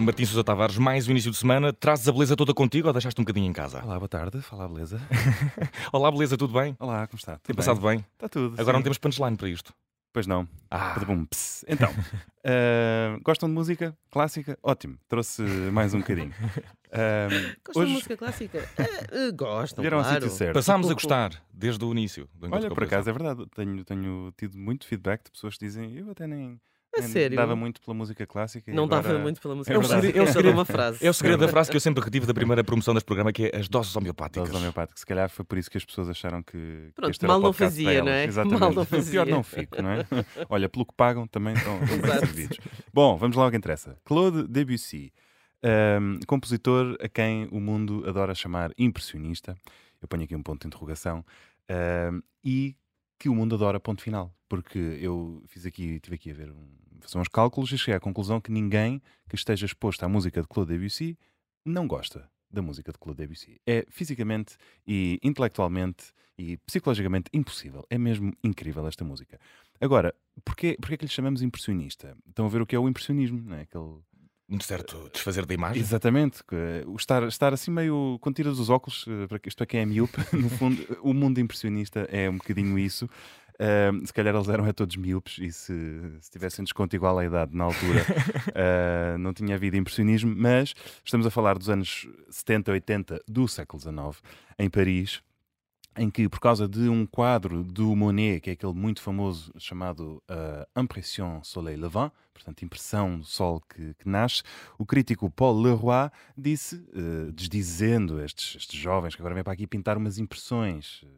Martins Sousa Tavares, mais o início de semana. Trazes a beleza toda contigo ou deixaste um bocadinho em casa? Olá, boa tarde. Fala, beleza. Olá, beleza, tudo bem? Olá, como está? Tudo Tem passado bem? Está tudo. Agora sim. não temos punchline para isto. Pois não. Ah. Então, uh, gostam de música clássica? Ótimo, trouxe mais um bocadinho. Uh, Gostam de música clássica? Uh, uh, gostam, vieram claro. certo. Passámos a gostar desde o início. Olha, por acaso é verdade. Tenho, tenho tido muito feedback de pessoas que dizem eu até nem, A nem sério? dava muito pela música clássica. Não agora... dava muito pela música É verdade. clássica. É o Só segredo- uma frase. É o segredo da frase que eu sempre retive da primeira promoção deste programa, que é as doses homeopáticas. Dose homeopática. Se calhar foi por isso que as pessoas acharam que. que Pronto, o mal não fazia, não é? Exatamente. Mal não fazia. Pior não fico, não é? Olha, pelo que pagam também estão, bem servidos. Bom, vamos lá ao que interessa. Claude Debussy, um, compositor a quem o mundo adora chamar impressionista. Eu ponho aqui um ponto de interrogação. um, e que o mundo adora ponto final. Porque eu fiz aqui, estive aqui a ver fazer uns cálculos e cheguei à conclusão que ninguém que esteja exposto à música de Claude Debussy não gosta da música de Claude Debussy. É fisicamente e intelectualmente e psicologicamente impossível. É mesmo incrível esta música. Agora, porquê, porquê que lhe chamamos impressionista? Estão a ver o que é o impressionismo, não é? Aquele... Um certo desfazer da imagem. Exatamente. eh, O estar, estar assim meio com tiras dos óculos, eh, para isto é quem é miúpe, no fundo, o mundo impressionista é um bocadinho isso. Se calhar eles eram a todos miúpes e se, se tivessem desconto igual à idade na altura ah, não tinha havido impressionismo, mas estamos a falar dos anos 70, 80 do século XIX, em Paris, em que, por causa de um quadro do Monet, que é aquele muito famoso chamado uh, Impression Soleil Levant, portanto, impressão do sol que, que nasce, o crítico Paul Leroy disse, uh, desdizendo estes, estes jovens que agora vêm para aqui pintar umas impressões, uh,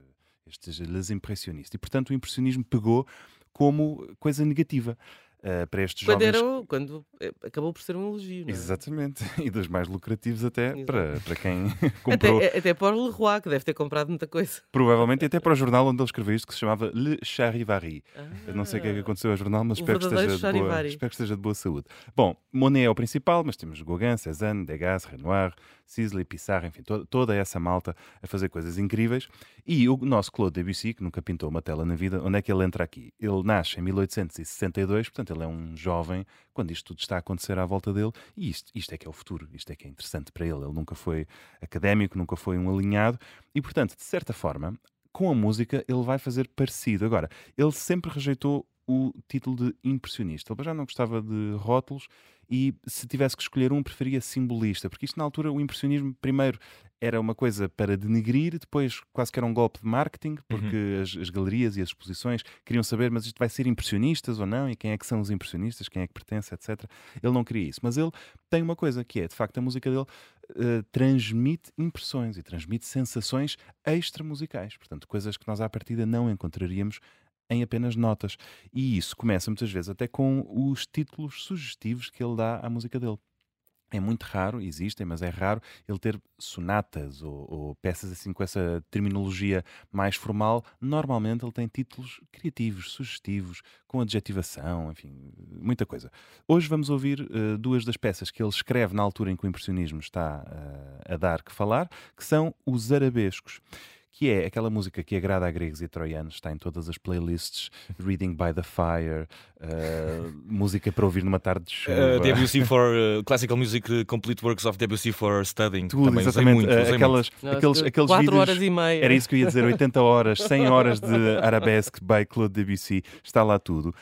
estes les impressionistas, e portanto o impressionismo pegou como coisa negativa uh, para estes Quando, jovens. era, quando eh, acabou por ser um elogio, não é? Exatamente, e dos mais lucrativos até Exato. para, para quem comprou. Até, até para o Leroy, que deve ter comprado muita coisa. Provavelmente até para o jornal onde ele escreveu isto, que se chamava Le Charivari. Ah, não sei o que é que aconteceu ao jornal, mas espero que, esteja de boa, espero que esteja de boa saúde. Bom, Monet é o principal, mas temos Gauguin, Cézanne, Degas, Renoir, Sisley, Pissarro, enfim, to- toda essa malta a fazer coisas incríveis. E o nosso Claude Debussy, que nunca pintou uma tela na vida, onde é que ele entra aqui? Ele nasce em 1862, portanto ele é um jovem quando isto tudo está a acontecer à volta dele, e isto, isto é que é o futuro, isto é que é interessante para ele. Ele nunca foi académico, nunca foi um alinhado, e portanto, de certa forma, com a música ele vai fazer parecido. Agora, ele sempre rejeitou o título de impressionista. Ele já não gostava de rótulos e se tivesse que escolher um, preferia simbolista, porque isto na altura o impressionismo primeiro era uma coisa para denegrir, depois quase que era um golpe de marketing, porque as, as galerias e as exposições queriam saber, mas isto vai ser impressionistas ou não, e quem é que são os impressionistas, quem é que pertence, etc. Ele não queria isso, mas ele tem uma coisa que é, de facto, a música dele eh, transmite impressões e transmite sensações extramusicais, portanto, coisas que nós à partida não encontraríamos em apenas notas. E isso começa muitas vezes até com os títulos sugestivos que ele dá à música dele. É muito raro, existem, mas é raro ele ter sonatas ou, ou peças assim com essa terminologia mais formal. Normalmente ele tem títulos criativos, sugestivos, com adjetivação, enfim, muita coisa. Hoje vamos ouvir eh, duas das peças que ele escreve na altura em que o impressionismo está eh, a dar que falar, que são os arabescos que é aquela música que agrada a gregos e troianos, está em todas as playlists, Reading by the Fire, eh, música para ouvir numa tarde de chuva. Uh, Debussy for uh, Classical Music uh, Complete Works of Debussy for Studying. Tudo, Também usei exatamente. muito, usei aquelas, Não, aqueles, aqueles quatro vídeos. horas e meia. Era isso que eu ia dizer, 80 horas, 100 horas de arabesque by Claude Debussy, está lá tudo.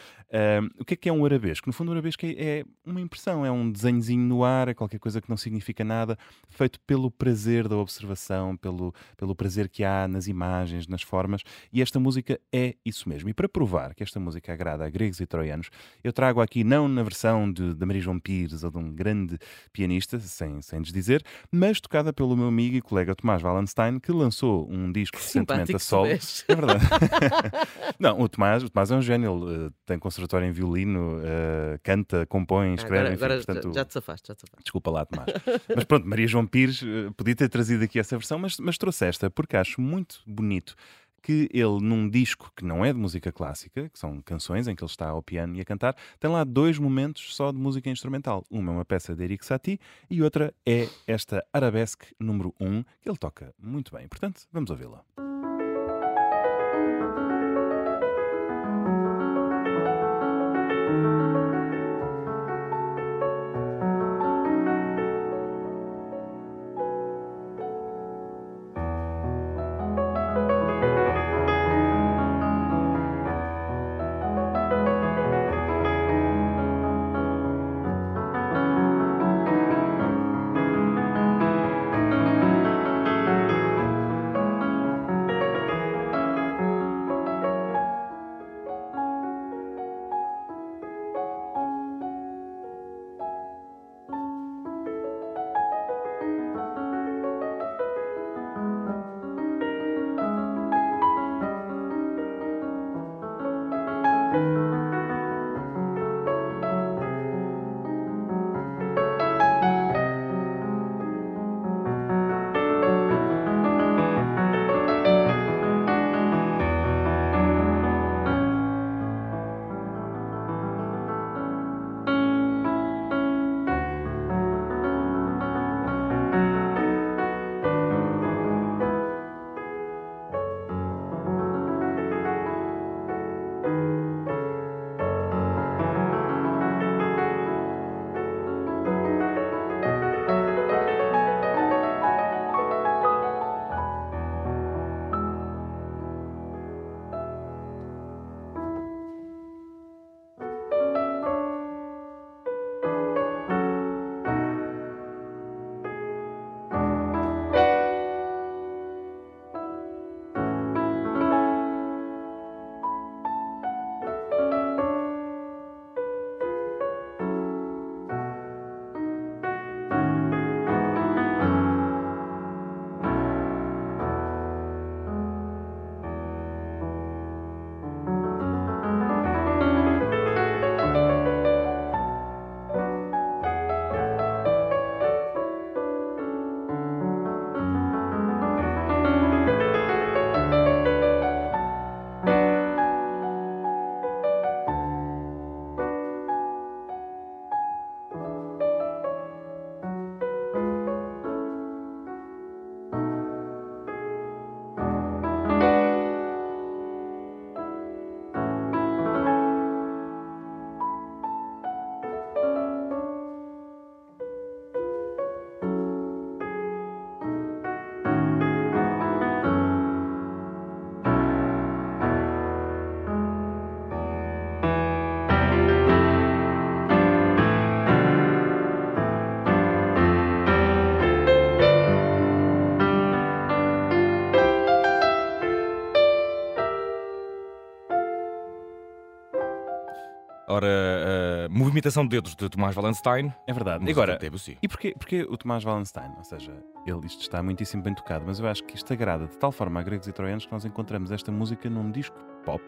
O que é que é um arabesco? No fundo, um arabesco é, é uma impressão, é um desenhozinho no ar, é qualquer coisa que não significa nada, feito pelo prazer da observação, pelo, pelo prazer que há nas imagens, nas formas, e esta música é isso mesmo. E para provar que esta música agrada a gregos e troianos, eu trago aqui, não na versão de, de Maria João Pires ou de um grande pianista, sem, sem desdizer, mas tocada pelo meu amigo e colega Tomás Wallenstein, que lançou um disco recentemente a solo. É verdade. não, o Tomás, o Tomás é um gênio, ele eh, tem conservatório em violino, eh, canta, compõe, escreve, Agora, enfim, agora portanto, já te safaste, já te safaste. Desculpa lá, Tomás. mas pronto, Maria João Pires eh, podia ter trazido aqui essa versão, mas, mas trouxe esta porque acho muito bonito que ele, num disco que não é de música clássica, que são canções em que ele está ao piano e a cantar, tem lá dois momentos só de música instrumental. Uma é uma peça de Eric Satie e outra é esta Arabesque número 1, que ele toca muito bem. Portanto, vamos ouvi-la. Ora, a movimentação de dedos de Tomás Wallenstein. É verdade. música Agora, de Debussy. e porquê, porquê o Tomás Wallenstein? Ou seja, ele, isto está muitíssimo bem tocado, mas eu acho que isto agrada de tal forma a gregos e troianos que nós encontramos esta música num disco pop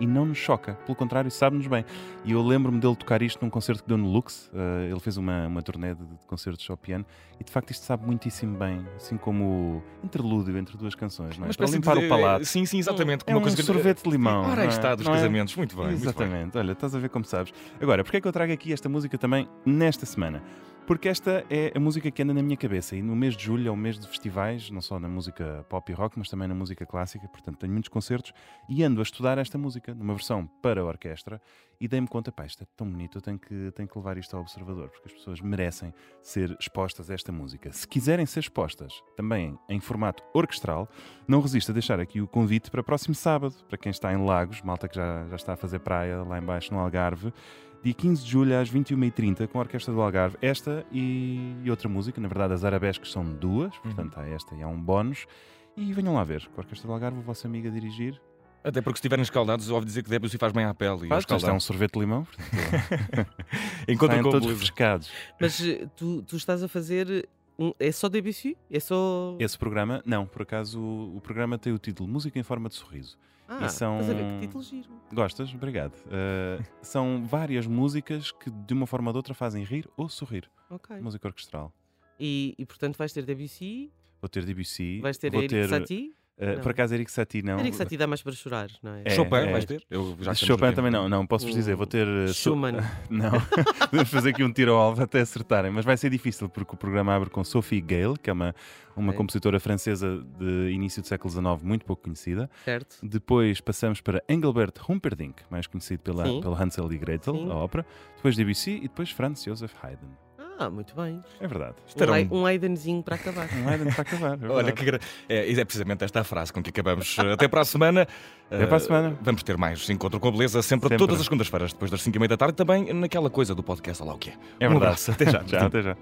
e não nos choca. Pelo contrário, sabe-nos bem. E eu lembro-me dele tocar isto num concerto que deu no Lux. eh, ele fez uma, uma turnê de, de concertos ao piano e de facto isto sabe muitíssimo bem, assim como o interlúdio entre duas canções, não é? Uma Para limpar de- o palato. Sim, sim, exatamente. É uma um coisa sorvete de limão. Ora, aí é? está, dos Não é? casamentos. Muito bem, muito bem. Exatamente, olha, estás a ver como sabes. Agora, porquê é que eu trago aqui esta música também nesta semana? Porque esta é a música que anda na minha cabeça e no mês de julho é o mês de festivais, não só na música pop e rock, mas também na música clássica, portanto tenho muitos concertos e ando a estudar esta música numa versão para a orquestra e dei-me conta, pá, isto é tão bonito, eu tenho que, tenho que levar isto ao observador, porque as pessoas merecem ser expostas a esta música. Se quiserem ser expostas também em formato orquestral, não resisto a deixar aqui o convite para próximo sábado, para quem está em Lagos, malta que já, já está a fazer praia lá embaixo no Algarve, dia 15 de julho às 21h30 com a Orquestra do Algarve. Esta e, outra música, na verdade as arabescas são duas, portanto há esta e há um bónus. E venham lá ver, com a Orquestra do Algarve, a vossa amiga a dirigir. Até porque se estiverem escaldados, ouvi dizer que Debussy faz bem à pele. E Faz, isto é um sorvete de limão, saem com todos refrescados. Mas eh, tu, tu estás a fazer. um- é só Debussy? É só. Esse programa, não, por acaso o, o programa tem o título Música em Forma de Sorriso. Ah, e são- estás a ver que título giro. Gostas? Obrigado. Uh, são várias músicas que de uma forma ou de outra fazem rir ou sorrir. Ok. Música orquestral. E, e portanto vais ter Debussy, Vou ter Debussy. vais ter Eric ter, Satie. Uh, Não. por acaso Eric Satie não. Eric Satie dá mais para chorar, não é? É, Chopin, é. vais ter? Eu já Chopin também não, não, posso-vos dizer, vou ter. uh, so- Schumann. Não, vamos fazer aqui um tiro ao alvo até acertarem, mas vai ser difícil porque o programa abre com Sophie Gale, que é uma, uma Ok. compositora francesa de início do século XIX, muito pouco conhecida. Certo? Depois passamos para Engelbert Humperdinck, mais conhecido pela, Sim. pela Hansel e Gretel, Sim. a ópera. Depois Debussy e depois Franz Joseph Haydn. Ah, muito bem. É verdade. Era Um, Ai- Aidenzinho para acabar. Um Haydn para acabar. é Olha, que gra... é, é precisamente esta a frase com que acabamos. Até para a semana. Até para a Eh, semana. Vamos ter mais Encontro com a Beleza, sempre, Sempre. todas as segundas-feiras, depois das 5 e meia da tarde, também naquela coisa do podcast, lá o que é. É um verdade. abraço, até já. Tchau, até já.